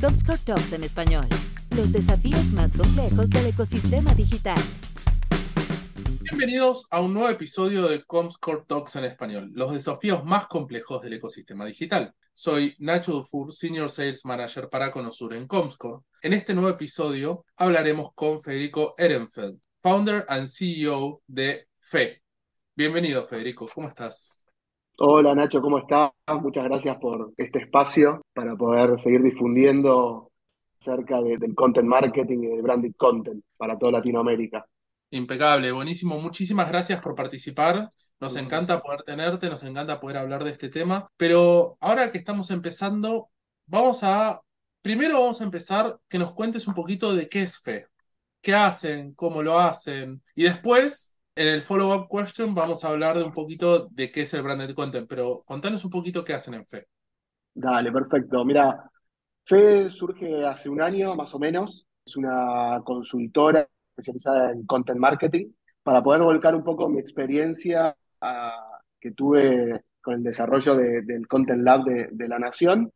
Comscore Talks en español. Los desafíos más complejos del ecosistema digital. Bienvenidos a un nuevo episodio de Comscore Talks en español, los desafíos más complejos del ecosistema digital. Soy Nacho Dufour, Senior Sales Manager para Conosur en Comscore. En este nuevo episodio hablaremos con Federico Ehrenfeld, Founder and CEO de FE. Bienvenido, Federico, ¿cómo estás? Hola Nacho, ¿cómo estás? Muchas gracias por este espacio para poder seguir difundiendo acerca del content marketing y del branded content para toda Latinoamérica. Impecable, buenísimo. Muchísimas gracias por participar. Nos encanta poder tenerte, nos encanta poder hablar de este tema. Pero ahora que estamos empezando, vamos a, primero vamos a empezar que nos cuentes un poquito de qué es fe, qué hacen, cómo lo hacen. Y después en el follow-up question vamos a hablar de un poquito de qué es el branded content, pero contanos un poquito qué hacen en FE. Dale, perfecto. Mira, FE surge hace un año más o menos. Es una consultora especializada en content marketing para poder volcar un poco mi experiencia ah, que tuve con el desarrollo del Content Lab de, de la Nación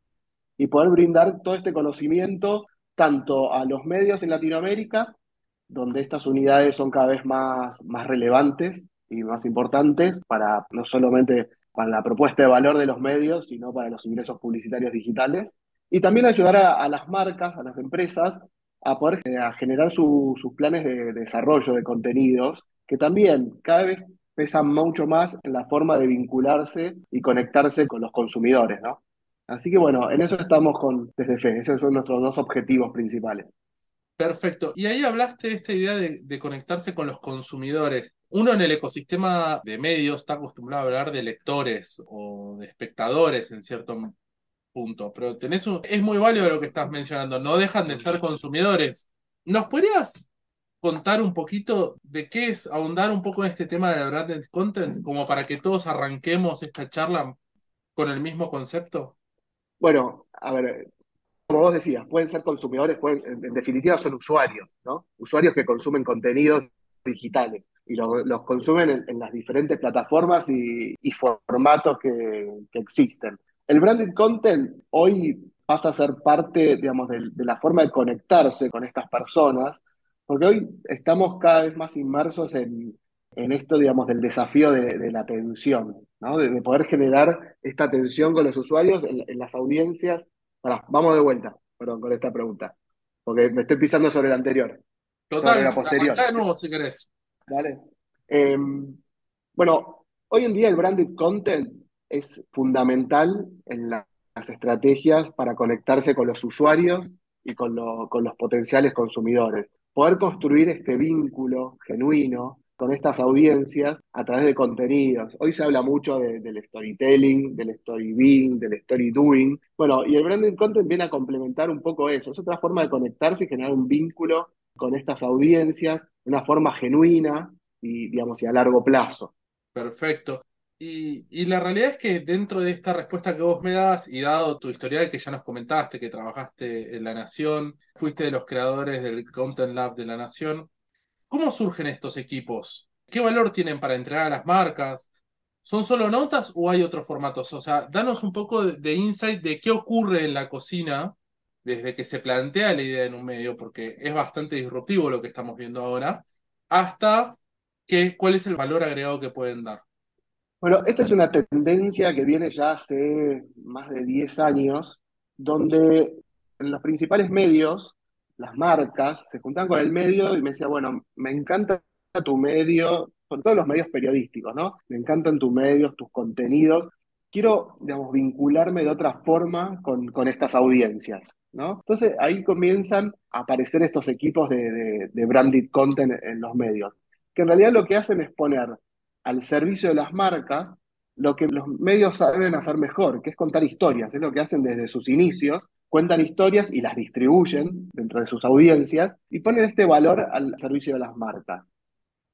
y poder brindar todo este conocimiento tanto a los medios en Latinoamérica donde estas unidades son cada vez más, más relevantes y más importantes para no solamente para la propuesta de valor de los medios, sino para los ingresos publicitarios digitales. Y también ayudar a, las marcas, a las empresas, a poder generar sus planes de, desarrollo de contenidos, que también cada vez pesan mucho más en la forma de vincularse y conectarse con los consumidores, ¿no? Así que bueno, en eso estamos con, desde FE, esos son nuestros dos objetivos principales. Perfecto. Y ahí hablaste de esta idea de, conectarse con los consumidores. Uno en el ecosistema de medios está acostumbrado a hablar de lectores o de espectadores en cierto punto, pero tenés es muy válido lo que estás mencionando, no dejan de ser consumidores. ¿Nos podrías contar un poquito de qué es, ahondar un poco en este tema de branded content, como para que todos arranquemos esta charla con el mismo concepto? Bueno, a ver, como vos decías, pueden ser consumidores, pueden, en, definitiva son usuarios, ¿no? Usuarios que consumen contenidos digitales y los consumen en, las diferentes plataformas y, formatos que, existen. El branded content hoy pasa a ser parte, digamos, de, la forma de conectarse con estas personas, porque hoy estamos cada vez más inmersos en, esto, digamos, del desafío de, la atención, ¿no? De, poder generar esta atención con los usuarios en las audiencias vamos de vuelta, perdón, con esta pregunta, porque me estoy pisando sobre la anterior. Total, la posterior. de nuevo si querés. Dale. Em, bueno, hoy en día el branded content es fundamental en las estrategias para conectarse con los usuarios y con, con los potenciales consumidores. Poder construir este vínculo genuino con estas audiencias a través de contenidos. Hoy se habla mucho del storytelling, del story being, del story doing. Bueno, y el branded content viene a complementar un poco eso. Es otra forma de conectarse y generar un vínculo con estas audiencias de una forma genuina y, digamos, y a largo plazo. Perfecto. Y, y, la realidad es que dentro de esta respuesta que vos me das y dado tu historial que ya nos comentaste, que trabajaste en La Nación, fuiste de los creadores del Content Lab de La Nación, ¿Cómo surgen estos equipos? ¿Qué valor tienen para entregar a las marcas? ¿Son solo notas o hay otros formatos? O sea, danos un poco de, insight de qué ocurre en la cocina desde que se plantea la idea en un medio, porque es bastante disruptivo lo que estamos viendo ahora, hasta qué, cuál es el valor agregado que pueden dar. Bueno, esta es una tendencia que viene ya hace más de 10 años, donde en los principales medios las marcas se juntaban con el medio y me decía, bueno, me encanta tu medio, con todos los medios periodísticos, ¿no? Me encantan tus medios, tus contenidos. Quiero, digamos, vincularme de otra forma con, con estas audiencias, ¿no? Entonces ahí comienzan a aparecer estos equipos de, de, branded content en los medios, que en realidad lo que hacen es poner al servicio de las marcas lo que los medios saben hacer mejor, que es contar historias, es lo que hacen desde sus inicios cuentan historias y las distribuyen dentro de sus audiencias y ponen este valor al servicio de las marcas.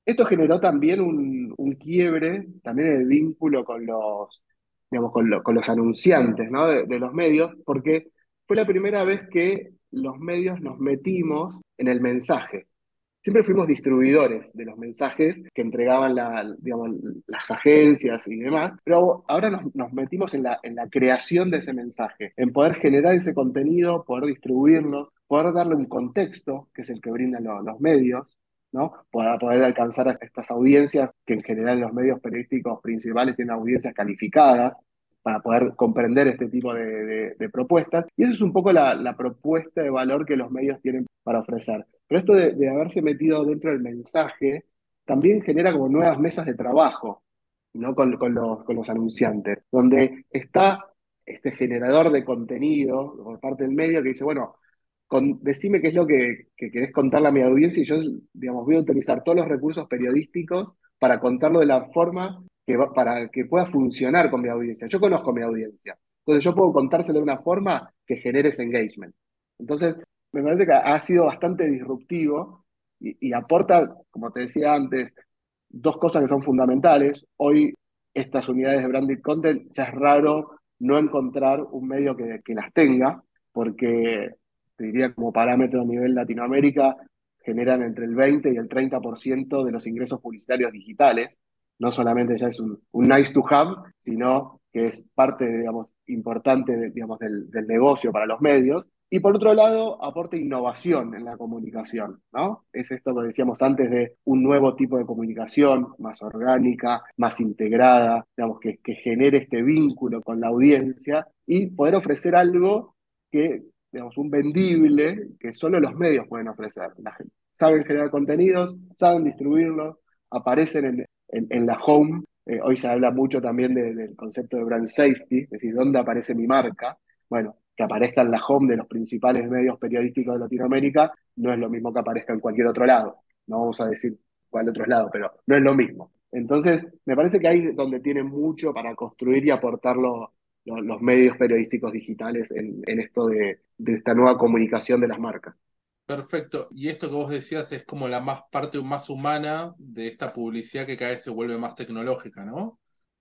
Esto generó también un, quiebre, también el vínculo con los, digamos, con, los anunciantes de, los medios, porque fue la primera vez que los medios nos metimos en el mensaje. Siempre fuimos distribuidores de los mensajes que entregaban las agencias y demás, pero ahora nos, metimos en la, en la creación de ese mensaje, en poder generar ese contenido, poder distribuirlo, poder darle un contexto, que es el que brindan los medios, ¿no? Para poder alcanzar a estas audiencias, que en general los medios periodísticos principales tienen audiencias calificadas, para poder comprender este tipo de, propuestas. Y eso es un poco la, propuesta de valor que los medios tienen para ofrecer. Pero esto de, haberse metido dentro del mensaje también genera como nuevas mesas de trabajo ¿no? con, los, con los anunciantes, donde está este generador de contenido por parte del medio que dice, bueno, decime qué es lo que, querés contarle a mi audiencia y yo, digamos, voy a utilizar todos los recursos periodísticos para contarlo de la forma que para que pueda funcionar con mi audiencia. Yo conozco mi audiencia, entonces yo puedo contárselo de una forma que genere ese engagement. Entonces, me parece que ha sido bastante disruptivo y, aporta, como te decía antes, dos cosas que son fundamentales. Hoy estas unidades de branded content ya es raro no encontrar un medio que, las tenga, porque diría como parámetro a nivel Latinoamérica, generan entre el 20 y el 30% de los ingresos publicitarios digitales. No solamente ya es un, nice to have, sino que es parte, digamos, importante digamos, del, negocio para los medios. Y por otro lado, aporta innovación en la comunicación, ¿no? Es esto que decíamos antes de un nuevo tipo de comunicación, más orgánica, más integrada, digamos, que, que genere este vínculo con la audiencia y poder ofrecer algo que digamos, un vendible que solo los medios pueden ofrecer. La gente, saben generar contenidos, saben distribuirlos, aparecen en, en, la home. Eh, hoy se habla mucho también del concepto de brand safety, es decir, dónde aparece mi marca. Bueno, que aparezca en la home de los principales medios periodísticos de Latinoamérica no es lo mismo que aparezca en cualquier otro lado. No vamos a decir cuál otro lado, pero no es lo mismo. Entonces, me parece que ahí es donde tiene mucho para construir y aportarlo los medios periodísticos digitales en, esto de, esta nueva comunicación de las marcas. Perfecto. Y esto que vos decías es como la más parte más humana de esta publicidad que cada vez se vuelve más tecnológica, ¿no?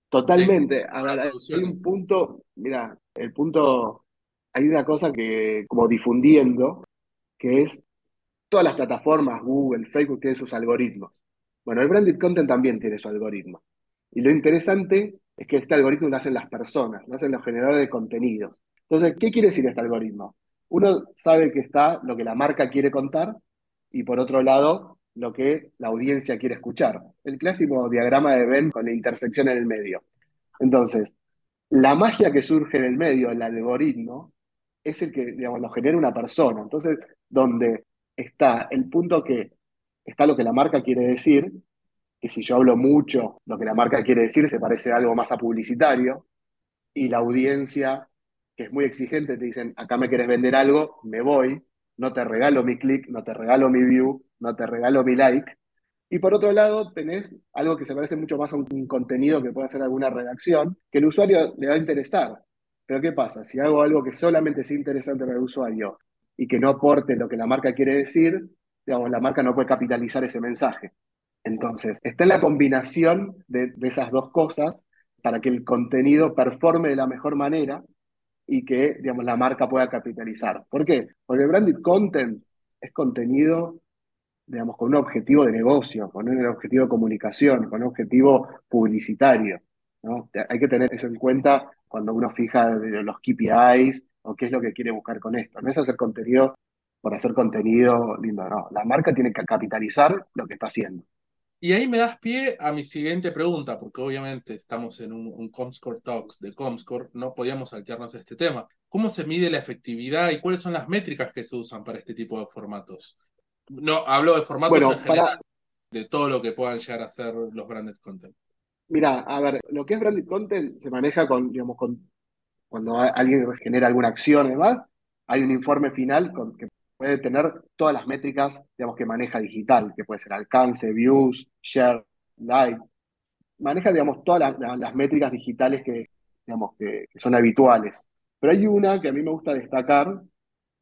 Totalmente. hay un punto, mira, el punto, hay una cosa que como difundiendo, que es todas las plataformas, Google, Facebook, tienen sus algoritmos. Bueno, el branded content también tiene su algoritmo. Y lo interesante es que este algoritmo lo hacen las personas, lo hacen los generadores de contenidos. Entonces, ¿qué quiere decir este algoritmo? Uno sabe que está lo que la marca quiere contar y por otro lado, lo que la audiencia quiere escuchar. El clásico diagrama de Venn con la intersección en el medio. Entonces, la magia que surge en el medio, el algoritmo, es el que, digamos, lo genera una persona. Entonces, donde está el punto que está lo que la marca quiere decir que si yo hablo mucho, lo que la marca quiere decir se parece algo más a publicitario, y la audiencia, que es muy exigente, te dicen, acá me quieres vender algo, me voy, no te regalo mi clic, no te regalo mi view, no te regalo mi like. Y por otro lado, tenés algo que se parece mucho más a un contenido que puede hacer alguna redacción, que el usuario le va a interesar. Pero ¿qué pasa? Si hago algo que solamente sea interesante para el usuario y que no aporte lo que la marca quiere decir, digamos, la marca no puede capitalizar ese mensaje. Entonces, está en la combinación de, esas dos cosas para que el contenido performe de la mejor manera y que, digamos, la marca pueda capitalizar. ¿Por qué? Porque el branded content es contenido, digamos, con un objetivo de negocio, con un objetivo de comunicación, con un objetivo publicitario. ¿No? Hay que tener eso en cuenta cuando uno fija los KPIs o qué es lo que quiere buscar con esto. No es hacer contenido por hacer contenido lindo, no. La marca tiene que capitalizar lo que está haciendo. Y ahí me das pie a mi siguiente pregunta, porque obviamente estamos en un, Comscore Talks de Comscore, no podíamos saltearnos este tema. ¿Cómo se mide la efectividad y cuáles son las métricas que se usan para este tipo de formatos? No, hablo de formatos en general, de todo lo que puedan llegar a ser los branded content. Mira, a ver, lo que es branded content se maneja con, digamos, con cuando alguien genera alguna acción y demás, hay un informe final con, que puede tener todas las métricas, digamos, que maneja digital, que puede ser alcance, views, share, like. Maneja, digamos, todas las, métricas digitales que, digamos, que, son habituales. Pero hay una que a mí me gusta destacar,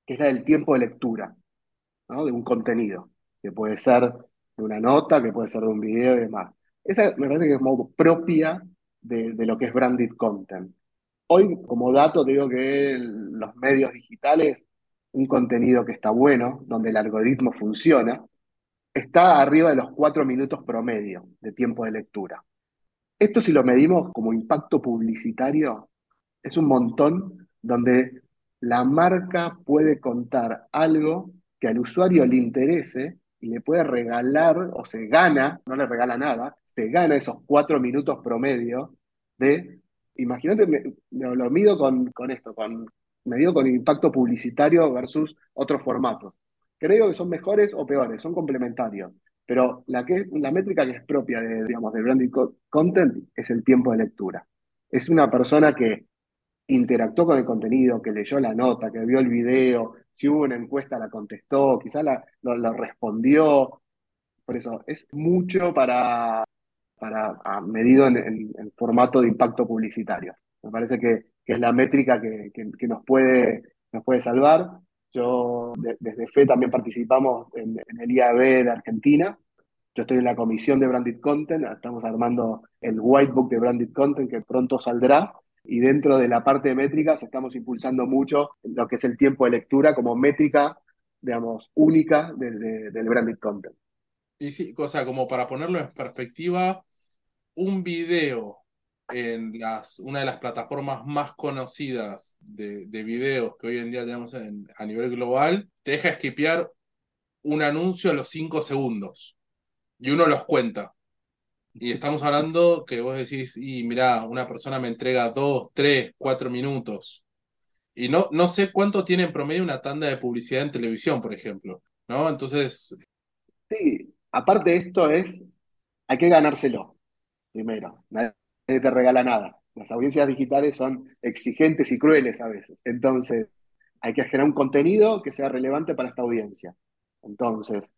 que es la del tiempo de lectura, ¿no? De un contenido, que puede ser de una nota, que puede ser de un video y demás. Esa me parece que es como propia de, de lo que es branded content. Hoy, como dato, te digo que los medios digitales un contenido que está bueno, donde el algoritmo funciona, está arriba de los cuatro minutos promedio de tiempo de lectura. Esto si lo medimos como impacto publicitario, es un montón donde la marca puede contar algo que al usuario le interese y le puede regalar o se gana, no le regala nada, se gana esos cuatro minutos promedio de, imagínate, lo mido con, con esto, con, me digo con impacto publicitario versus otros formatos. Creo que son mejores o peores, son complementarios. Pero la, que, la métrica que es propia de, digamos, de branding content es el tiempo de lectura. Es una persona que interactuó con el contenido, que leyó la nota, que vio el video, si hubo una encuesta la contestó, quizás la, lo, respondió. Por eso, es mucho para, para medido en, formato de impacto publicitario. Me parece que, es la métrica que, nos, puede, nos puede salvar. Yo desde FE también participamos en, el IAB de Argentina. Yo estoy en la comisión de Branded Content, estamos armando el Whitebook de Branded Content que pronto saldrá. Y dentro de la parte de métricas estamos impulsando mucho lo que es el tiempo de lectura como métrica, digamos, única del, del Branded Content. Y sí, cosa como para ponerlo en perspectiva, un video en las, una de las plataformas más conocidas de, videos que hoy en día tenemos a nivel global, te deja esquipear un anuncio a los 5 segundos y uno los cuenta. Y estamos hablando que vos decís, y mirá, una persona me entrega 2, 3, 4 minutos. Y no, no sé cuánto tiene en promedio una tanda de publicidad en televisión, por ejemplo. ¿No? Entonces. Sí, aparte de esto es, hay que ganárselo, primero te regala nada. Las audiencias digitales son exigentes y crueles a veces. Entonces, hay que generar un contenido que sea relevante para esta audiencia. Entonces,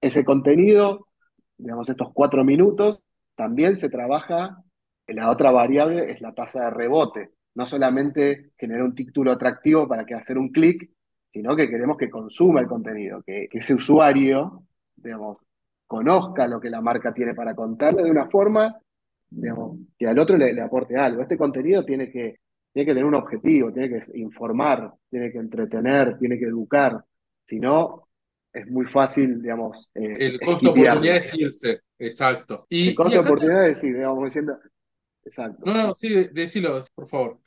ese contenido, digamos, estos cuatro minutos, también se trabaja, la otra variable es la tasa de rebote. No solamente generar un título atractivo para que hacer un clic, sino que queremos que consuma el contenido, que, ese usuario, digamos, conozca lo que la marca tiene para contarle de una forma que al otro le, aporte algo. Este contenido tiene que, tiene que tener un objetivo, tiene que informar, tiene que entretener, tiene que educar. Si no, es muy fácil, digamos. Eh, el costo de oportunidad es irse, exacto. Y, el costo de oportunidad es decir, digamos, diciendo. Exacto. No, no, sí, decilo, por favor.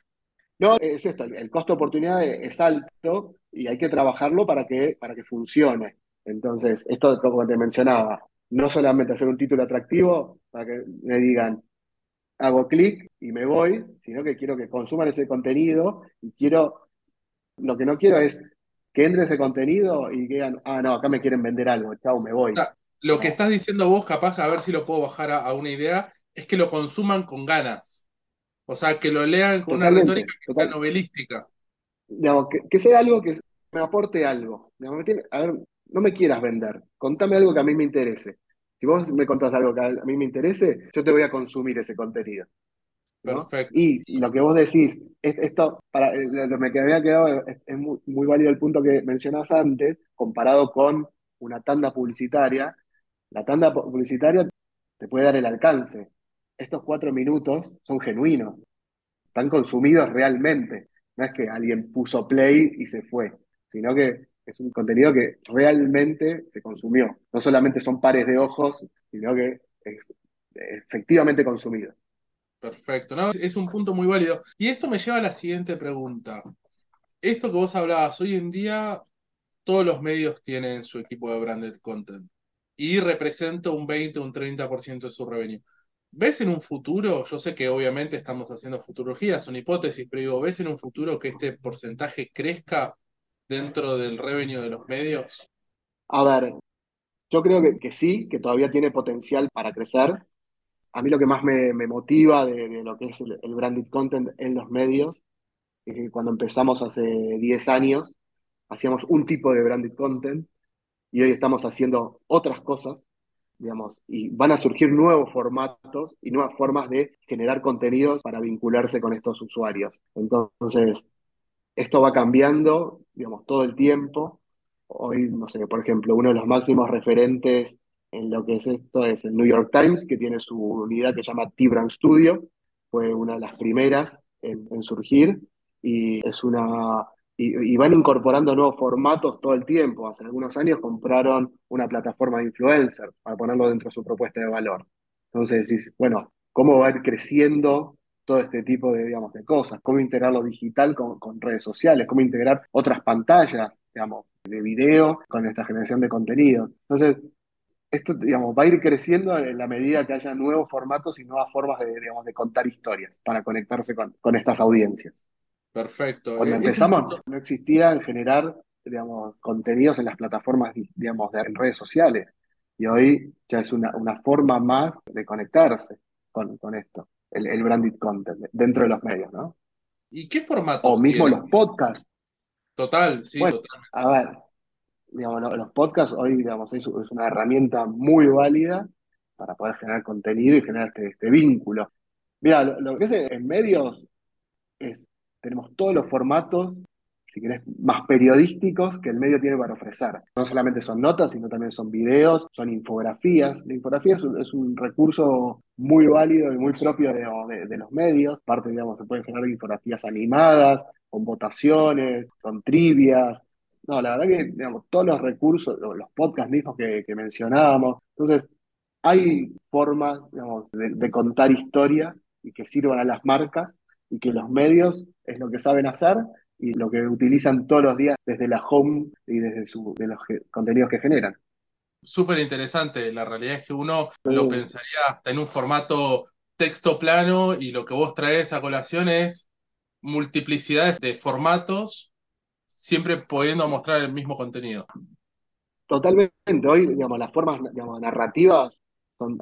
No, es esto, el costo de oportunidad es alto y hay que trabajarlo para que, para que funcione. Entonces, esto como te mencionaba, no solamente hacer un título atractivo para que me digan, hago clic y me voy, sino que quiero que consuman ese contenido y quiero, lo que no quiero es que entre ese contenido y digan, ah, no, acá me quieren vender algo, chao, me voy. lo que estás diciendo vos, capaz, a ver si lo puedo bajar a, una idea, es que lo consuman con ganas. O sea, que lo lean con una retórica novelística. Digamos, que, sea algo que me aporte algo. a ver, no me quieras vender, contame algo que a mí me interese. Si vos me contás algo que a mí me interese, yo te voy a consumir ese contenido. Perfecto. Y lo que vos decís, esto, para lo que me había quedado, es, muy, válido el punto que mencionás antes, comparado con una tanda publicitaria. La tanda publicitaria te puede dar el alcance. Estos cuatro minutos son genuinos, están consumidos realmente. No es que alguien puso play y se fue, sino que es un contenido que realmente se consumió. No solamente son pares de ojos, sino que es efectivamente consumido. Perfecto. Es un punto muy válido. Y esto me lleva a la siguiente pregunta. Esto que vos hablabas, hoy en día todos los medios tienen su equipo de branded content y representa un 20, un 30% de su revenue. ¿Ves en un futuro, yo sé que obviamente estamos haciendo futurología, son hipótesis, pero digo, ¿ves en un futuro que este porcentaje crezca dentro del revenue de los medios? A ver, yo creo que, sí, que todavía tiene potencial para crecer. A mí lo que más me, motiva de, lo que es el, branded content en los medios es que cuando empezamos hace 10 años hacíamos un tipo de branded content y hoy estamos haciendo otras cosas, digamos, y van a surgir nuevos formatos y nuevas formas de generar contenidos para vincularse con estos usuarios. Entonces, esto va cambiando, digamos, todo el tiempo. Hoy, no sé, por ejemplo, uno de los máximos referentes en lo que es esto es el New York Times, que tiene su unidad que se llama T-Brand Studio. Fue una de las primeras en, surgir y es una y, van incorporando nuevos formatos todo el tiempo. Hace algunos años compraron una plataforma de influencer para ponerlo dentro de su propuesta de valor. Entonces decís, bueno, ¿cómo va a ir creciendo todo este tipo de, digamos, de cosas? ¿Cómo integrar lo digital con, con redes sociales? ¿Cómo integrar otras pantallas, digamos, de video con esta generación de contenido? Entonces, esto, digamos, va a ir creciendo en la medida que haya nuevos formatos y nuevas formas de, digamos, de contar historias para conectarse con, con estas audiencias. Perfecto. Cuando Eh, empezamos, no existía en generar, digamos, contenidos en las plataformas, digamos, de redes sociales. Y hoy ya es una, una forma más de conectarse con, con esto, el, el branded content, dentro de los medios, ¿no? ¿Y qué O formatos mismo los podcasts. Total, sí, Bueno, totalmente. a ver, digamos, lo- los podcasts hoy, digamos, es, una herramienta muy válida para poder generar contenido y generar este, este vínculo. Mira, lo, que es en medios es, tenemos todos los formatos, si querés, más periodísticos que el medio tiene para ofrecer. No solamente son notas, sino también son videos, son infografías. La infografía es un, es un recurso muy válido y muy propio de, de- de los medios. Aparte, digamos, se pueden generar infografías animadas, con votaciones, con trivias. No, la verdad que, digamos, todos los recursos, los podcasts mismos que, que mencionábamos. Entonces, hay formas, digamos, de, de contar historias y que sirvan a las marcas y que los medios es lo que saben hacer y lo que utilizan todos los días desde la home y desde su, de los contenidos que generan. Súper interesante. La realidad es que uno lo pensaría hasta en un formato texto plano y lo que vos traes a colación es multiplicidades de formatos, siempre pudiendo mostrar el mismo contenido. Totalmente, hoy, digamos, las formas, digamos, narrativas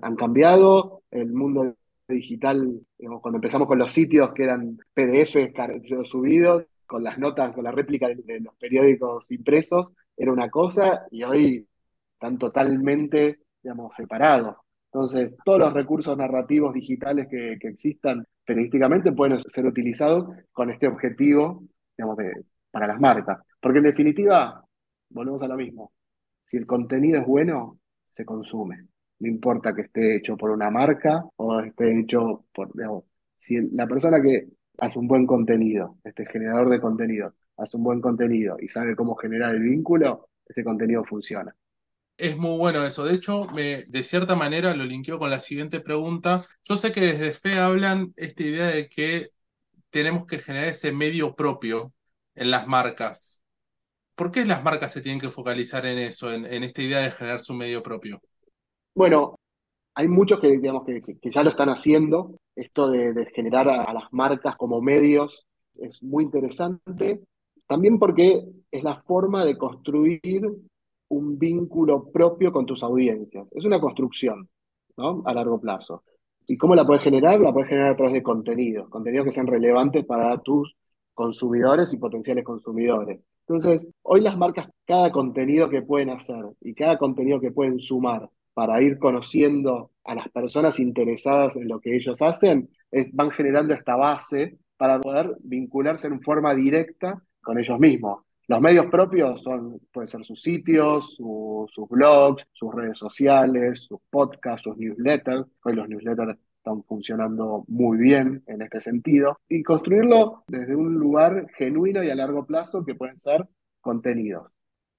han cambiado, el mundo digital, digamos, cuando empezamos con los sitios que eran PDFs subidos, con las notas, con la réplica de, de los periódicos impresos, era una cosa, y hoy están totalmente, digamos, separados. Entonces, todos los recursos narrativos digitales que, que existan periodísticamente pueden ser utilizados con este objetivo, digamos, de- para las marcas. Porque en definitiva, volvemos a lo mismo. Si el contenido es bueno, se consume. No importa que esté hecho por una marca o esté hecho por, si la persona que hace un buen contenido, este generador de contenido, hace un buen contenido y sabe cómo generar el vínculo, ese contenido funciona. Es muy bueno eso. De hecho, me, de cierta manera lo linkeo con la siguiente pregunta. Yo sé que desde FE hablan esta idea de que tenemos que generar ese medio propio en las marcas. ¿Por qué las marcas se tienen que focalizar en eso, en, esta idea de generar su medio propio? Bueno, hay muchos que, digamos, que, ya lo están haciendo. Esto de, generar a, a las marcas como medios es muy interesante. También porque es la forma de construir un vínculo propio con tus audiencias. Es una construcción, ¿no? A largo plazo. ¿Y cómo la puedes generar? La puedes generar a través de contenidos, contenidos que sean relevantes para tus consumidores y potenciales consumidores. Entonces, hoy las marcas, cada contenido que pueden hacer y cada contenido que pueden sumar para ir conociendo a las personas interesadas en lo que ellos hacen, es- van generando esta base para poder vincularse en forma directa con ellos mismos. Los medios propios son, pueden ser sus sitios, su- sus blogs, sus redes sociales, sus podcasts, sus newsletters. Hoy los newsletters están funcionando muy bien en este sentido. Y construirlo desde un lugar genuino y a largo plazo que pueden ser contenidos.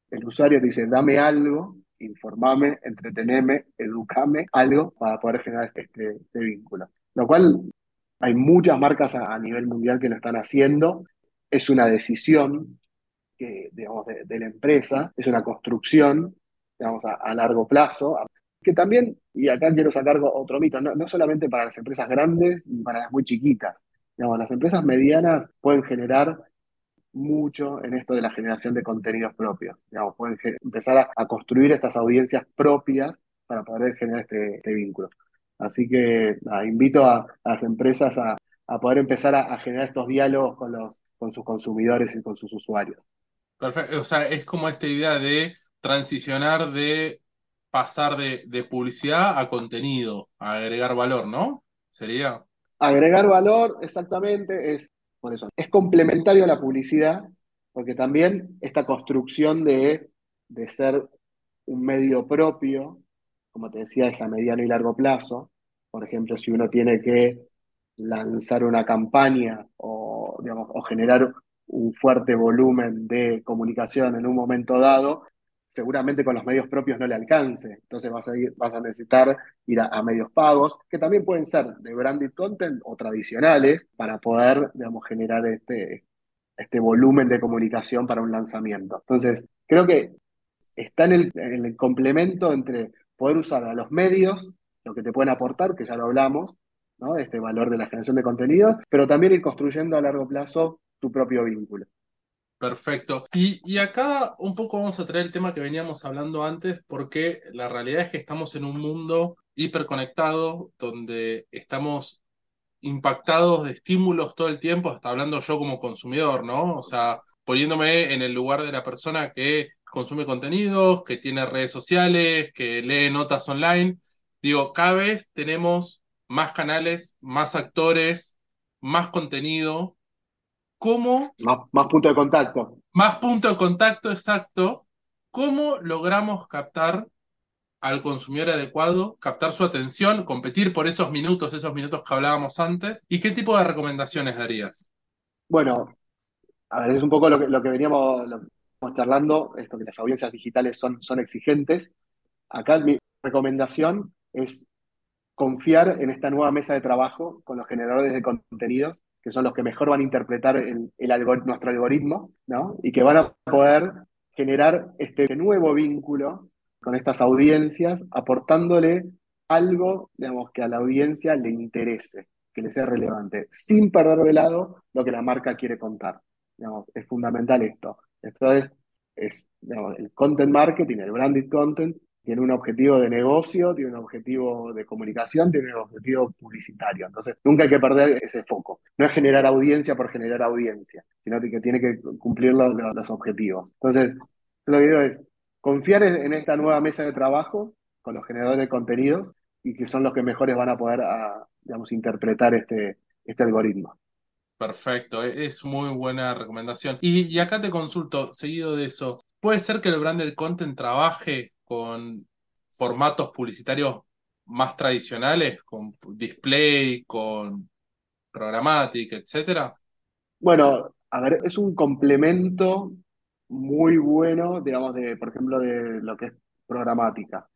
El usuario dice, dame algo, informame, entreteneme, educame, algo para poder generar este, este vínculo. Lo cual hay muchas marcas a, nivel mundial que lo están haciendo. Es una decisión que, digamos, de, la empresa, es una construcción, digamos, a largo plazo, que también, y acá quiero sacar otro mito, no, no solamente para las empresas grandes ni para las muy chiquitas, digamos, las empresas medianas pueden generar mucho en esto de la generación de contenidos propios. Digamos, pueden empezar a, construir estas audiencias propias para poder generar este, este vínculo. Así que invito a, las empresas a, a poder empezar a generar estos diálogos con los, con sus consumidores y con sus usuarios. Perfecto. O sea, es como esta idea de transicionar de pasar de, de publicidad a contenido, a agregar valor, ¿no? Sería. Agregar valor, exactamente, es por eso. Es complementario a la publicidad, porque también esta construcción de, de ser un medio propio, como te decía, es a mediano y largo plazo. Por ejemplo, si uno tiene que lanzar una campaña o, digamos, o generar un fuerte volumen de comunicación en un momento dado, seguramente con los medios propios no le alcance. Entonces vas a, a necesitar ir a, medios pagos, que también pueden ser de branded content o tradicionales, para poder, digamos, generar este, este volumen de comunicación para un lanzamiento. Entonces, creo que está en el, en el complemento entre poder usar a los medios, lo que te pueden aportar, que ya lo hablamos, ¿no? este valor de la generación de contenido, pero también ir construyendo a largo plazo tu propio vínculo. Perfecto. Y, acá un poco vamos a traer el tema que veníamos hablando antes, porque la realidad es que estamos en un mundo hiperconectado, donde estamos impactados de estímulos todo el tiempo, hasta hablando yo como consumidor, ¿no? O sea, poniéndome en el lugar de la persona que consume contenidos, que tiene redes sociales, que lee notas online. Digo, cada vez tenemos más canales, más actores, más contenido, ¿Cómo? Más, más punto de contacto. Más punto de contacto, exacto. ¿Cómo logramos captar al consumidor adecuado, captar su atención, competir por esos minutos, esos minutos que hablábamos antes? ¿Y qué tipo de recomendaciones darías? Bueno, a ver, es un poco lo que, lo que veníamos, charlando, esto que las audiencias digitales son, son exigentes. Acá mi recomendación es confiar en esta nueva mesa de trabajo con los generadores de contenidos que son los que mejor van a interpretar el, nuestro algoritmo, ¿no? Y que van a poder generar este nuevo vínculo con estas audiencias, aportándole algo, digamos, que a la audiencia le interese, que le sea relevante, sin perder de lado lo que la marca quiere contar. Digamos, es fundamental esto. Esto es, es el content marketing, el branded content, tiene un objetivo de negocio, tiene un objetivo de comunicación, tiene un objetivo publicitario. Entonces, nunca hay que perder ese foco. No es generar audiencia por generar audiencia, sino que tiene que cumplir los, los objetivos. Entonces, lo que digo es confiar en, esta nueva mesa de trabajo con los generadores de contenidos y que son los que mejores van a poder, digamos, interpretar este, este algoritmo. Perfecto, e, es muy buena recomendación. Y, y acá te consulto, seguido de eso, ¿puede ser que el branded content trabaje con formatos publicitarios más tradicionales, con display, con programática, etcétera? Bueno, a ver, es un complemento muy bueno, digamos, de, por ejemplo, de lo que es programática.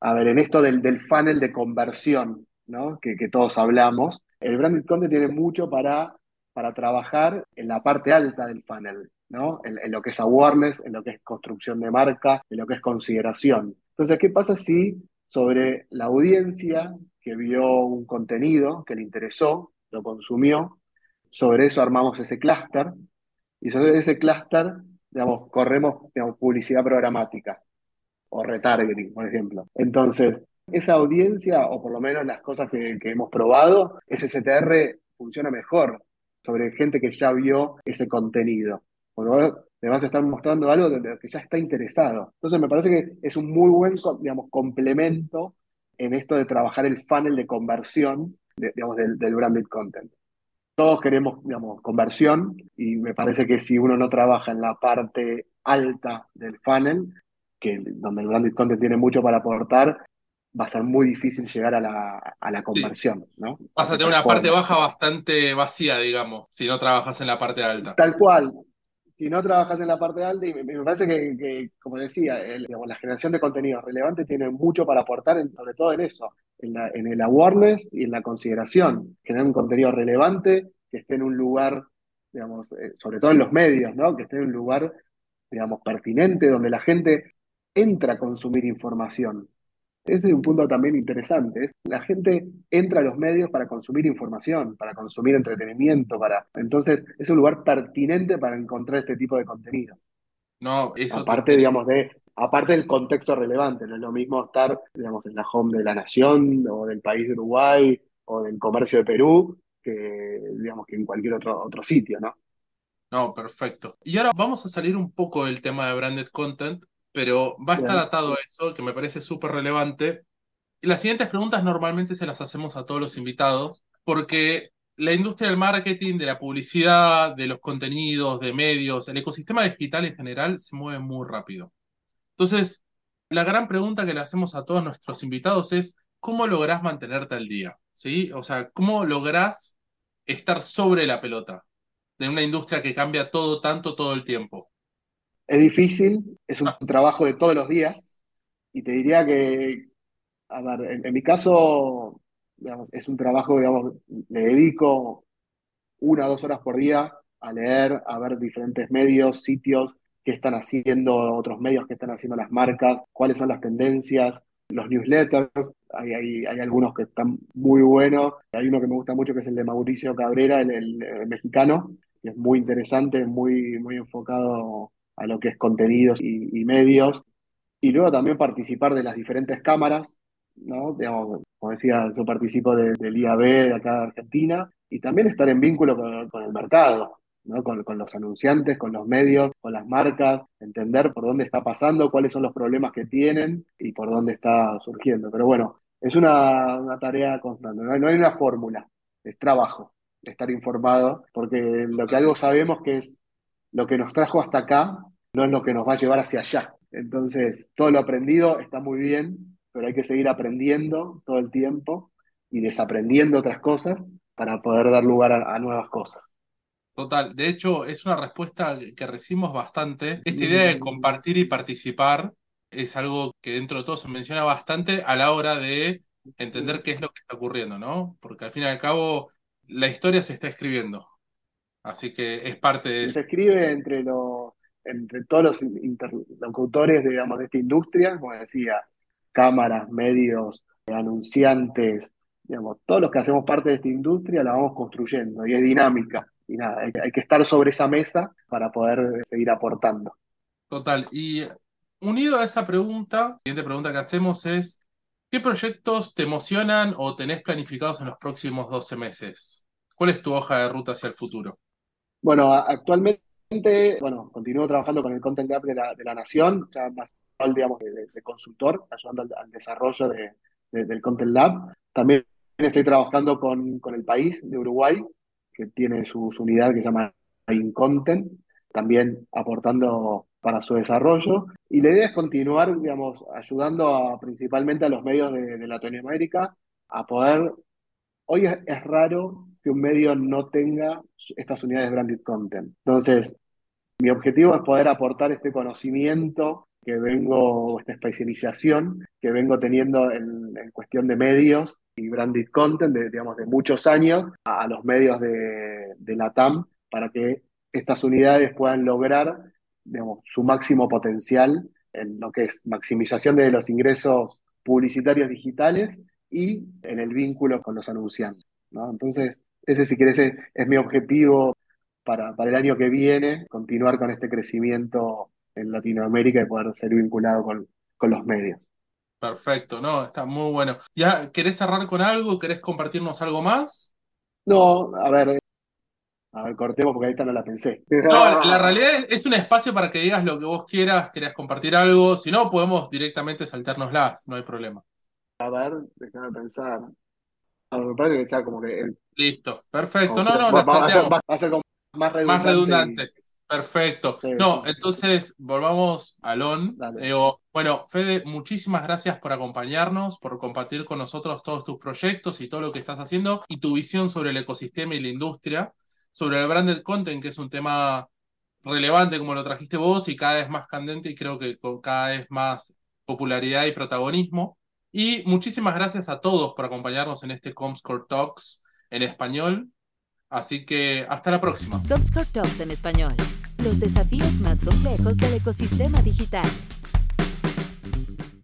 A ver, en esto del, del funnel de conversión, ¿no? Que, que todos hablamos, el branded content tiene mucho para, para trabajar en la parte alta del funnel. En, lo que es awareness, en lo que es construcción de marca, en lo que es consideración. Entonces, ¿qué pasa si sobre la audiencia que vio un contenido que le interesó, lo consumió, sobre eso armamos ese clúster y sobre ese clúster, corremos publicidad programática o retargeting, por ejemplo. Entonces, esa audiencia, o por lo menos las cosas que, que hemos probado, ese CTR funciona mejor sobre gente que ya vio ese contenido porque le vas a estar mostrando algo de lo que ya está interesado. Entonces me parece que es un muy buen, digamos, complemento en esto de trabajar el funnel de conversión, digamos, del, del branded content. Todos queremos, digamos, conversión y me parece que si uno no trabaja en la parte alta del funnel, que donde el branded content tiene mucho para aportar, va a ser muy difícil llegar a la, a la conversión, ¿no? Vas a tener una parte baja bastante vacía, digamos, si no trabajas en la parte alta. Tal cual, si no trabajas en la parte alta, y me, parece que, como decía, la generación de contenido relevante tiene mucho para aportar, sobre todo en eso, en, el awareness y en la consideración. Generar un contenido relevante que esté en un lugar, digamos, eh, sobre todo en los medios, ¿no? Que esté en un lugar, digamos, pertinente, donde la gente entra a consumir información. Ese es un punto también interesante. La gente entra a los medios para consumir información, para consumir entretenimiento, para. Entonces, es un lugar pertinente para encontrar este tipo de contenido. No, eso. Aparte, digamos, de. Aparte del contexto relevante, no es lo mismo estar, digamos, en la home de la nación, o del país de Uruguay, o del comercio de Perú, que, digamos, que en cualquier otro, otro sitio, ¿no? No, perfecto. Y ahora vamos a salir un poco del tema de branded content pero va a estar atado a eso, que me parece súper relevante. Y las siguientes preguntas normalmente se las hacemos a todos los invitados, porque la industria del marketing, de la publicidad, de los contenidos, de medios, el ecosistema digital en general se mueve muy rápido. Entonces, la gran pregunta que le hacemos a todos nuestros invitados es, ¿cómo lográs mantenerte al día? ¿Sí? O sea, ¿cómo lográs estar sobre la pelota? de una industria que cambia todo tanto todo el tiempo? Es difícil, es un trabajo de todos los días y te diría que, a ver, en, mi caso, digamos, es un trabajo, digamos, le dedico una o dos horas por día a leer, a ver diferentes medios, sitios, qué están haciendo otros medios, qué están haciendo las marcas, cuáles son las tendencias, los newsletters, hay, hay, hay, algunos que están muy buenos, hay uno que me gusta mucho que es el de Mauricio Cabrera, el, mexicano, que es muy interesante, muy, muy enfocado a lo que es contenidos y, medios, y luego también participar de las diferentes cámaras, ¿no? Digamos, como decía, yo participo del IAB de acá de Argentina, y también estar en vínculo con el mercado, con, los anunciantes, con los medios, con las marcas, entender por dónde está pasando, cuáles son los problemas que tienen y por dónde está surgiendo. Pero bueno, es una, tarea constante, no hay, una fórmula, es trabajo, estar informado, porque lo que algo sabemos que es lo que nos trajo hasta acá, no es lo que nos va a llevar hacia allá. Entonces, todo lo aprendido está muy bien, pero hay que seguir aprendiendo todo el tiempo y desaprendiendo otras cosas para poder dar lugar a nuevas cosas. Total, de hecho es una respuesta que recibimos bastante. Esta idea de compartir y participar es algo que dentro de todo se menciona bastante a la hora de entender qué es lo que está ocurriendo, ¿no? Porque al fin y al cabo la historia se está escribiendo. Así que es parte de. Se escribe entre, los, entre todos los interlocutores digamos, de esta industria, como decía, cámaras, medios, anunciantes, digamos, todos los que hacemos parte de esta industria la vamos construyendo y es dinámica y nada, hay, que estar sobre esa mesa para poder seguir aportando. Total. Y unido a esa pregunta, la siguiente pregunta que hacemos es, ¿qué proyectos te emocionan o tenés planificados en los próximos 12 meses? ¿Cuál es tu hoja de ruta hacia el futuro? Bueno, actualmente, bueno, continúo trabajando con el Content Lab de la, de la Nación, ya más digamos, de, consultor, ayudando al, desarrollo de, del Content Lab. También estoy trabajando con, con el país de Uruguay, que tiene su, unidad que se llama InContent, también aportando para su desarrollo. Y la idea es continuar, digamos, ayudando principalmente a los medios de, Latinoamérica a poder... Hoy es, raro que un medio no tenga estas unidades de branded content. Entonces, mi objetivo es poder aportar este conocimiento que vengo, esta especialización que vengo teniendo en, cuestión de medios y branded content, de, digamos, de muchos años, a, los medios de, la TAM para que estas unidades puedan lograr digamos, su máximo potencial en lo que es maximización de los ingresos publicitarios digitales y en el vínculo con los anunciantes. Entonces, ese si querés es, es mi objetivo para, para el año que viene, continuar con este crecimiento en Latinoamérica y poder ser vinculado con, con los medios. Perfecto, no, está muy bueno. ¿Ya querés cerrar con algo? ¿Querés compartirnos algo más? No, a ver, a ver, cortemos porque ahorita no la pensé. No, la realidad es, un espacio para que digas lo que vos quieras, querés compartir algo, si no, podemos directamente saltárnoslas, no hay problema. A ver, déjame pensar. Me parece que como que... Listo, perfecto, no, no, la va, a ser como más redundante. Más redundante. Perfecto. no, entonces volvamos a LON. bueno, Fede, muchísimas gracias por acompañarnos, por compartir con nosotros todos tus proyectos y todo lo que estás haciendo y tu visión sobre el ecosistema y la industria, sobre el branded content, que es un tema relevante como lo trajiste vos y cada vez más candente y creo que con cada vez más popularidad y protagonismo. Y muchísimas gracias a todos por acompañarnos en este Comscore Talks en español. Así que hasta la próxima. Comscore Talks en español. Los desafíos más complejos del ecosistema digital.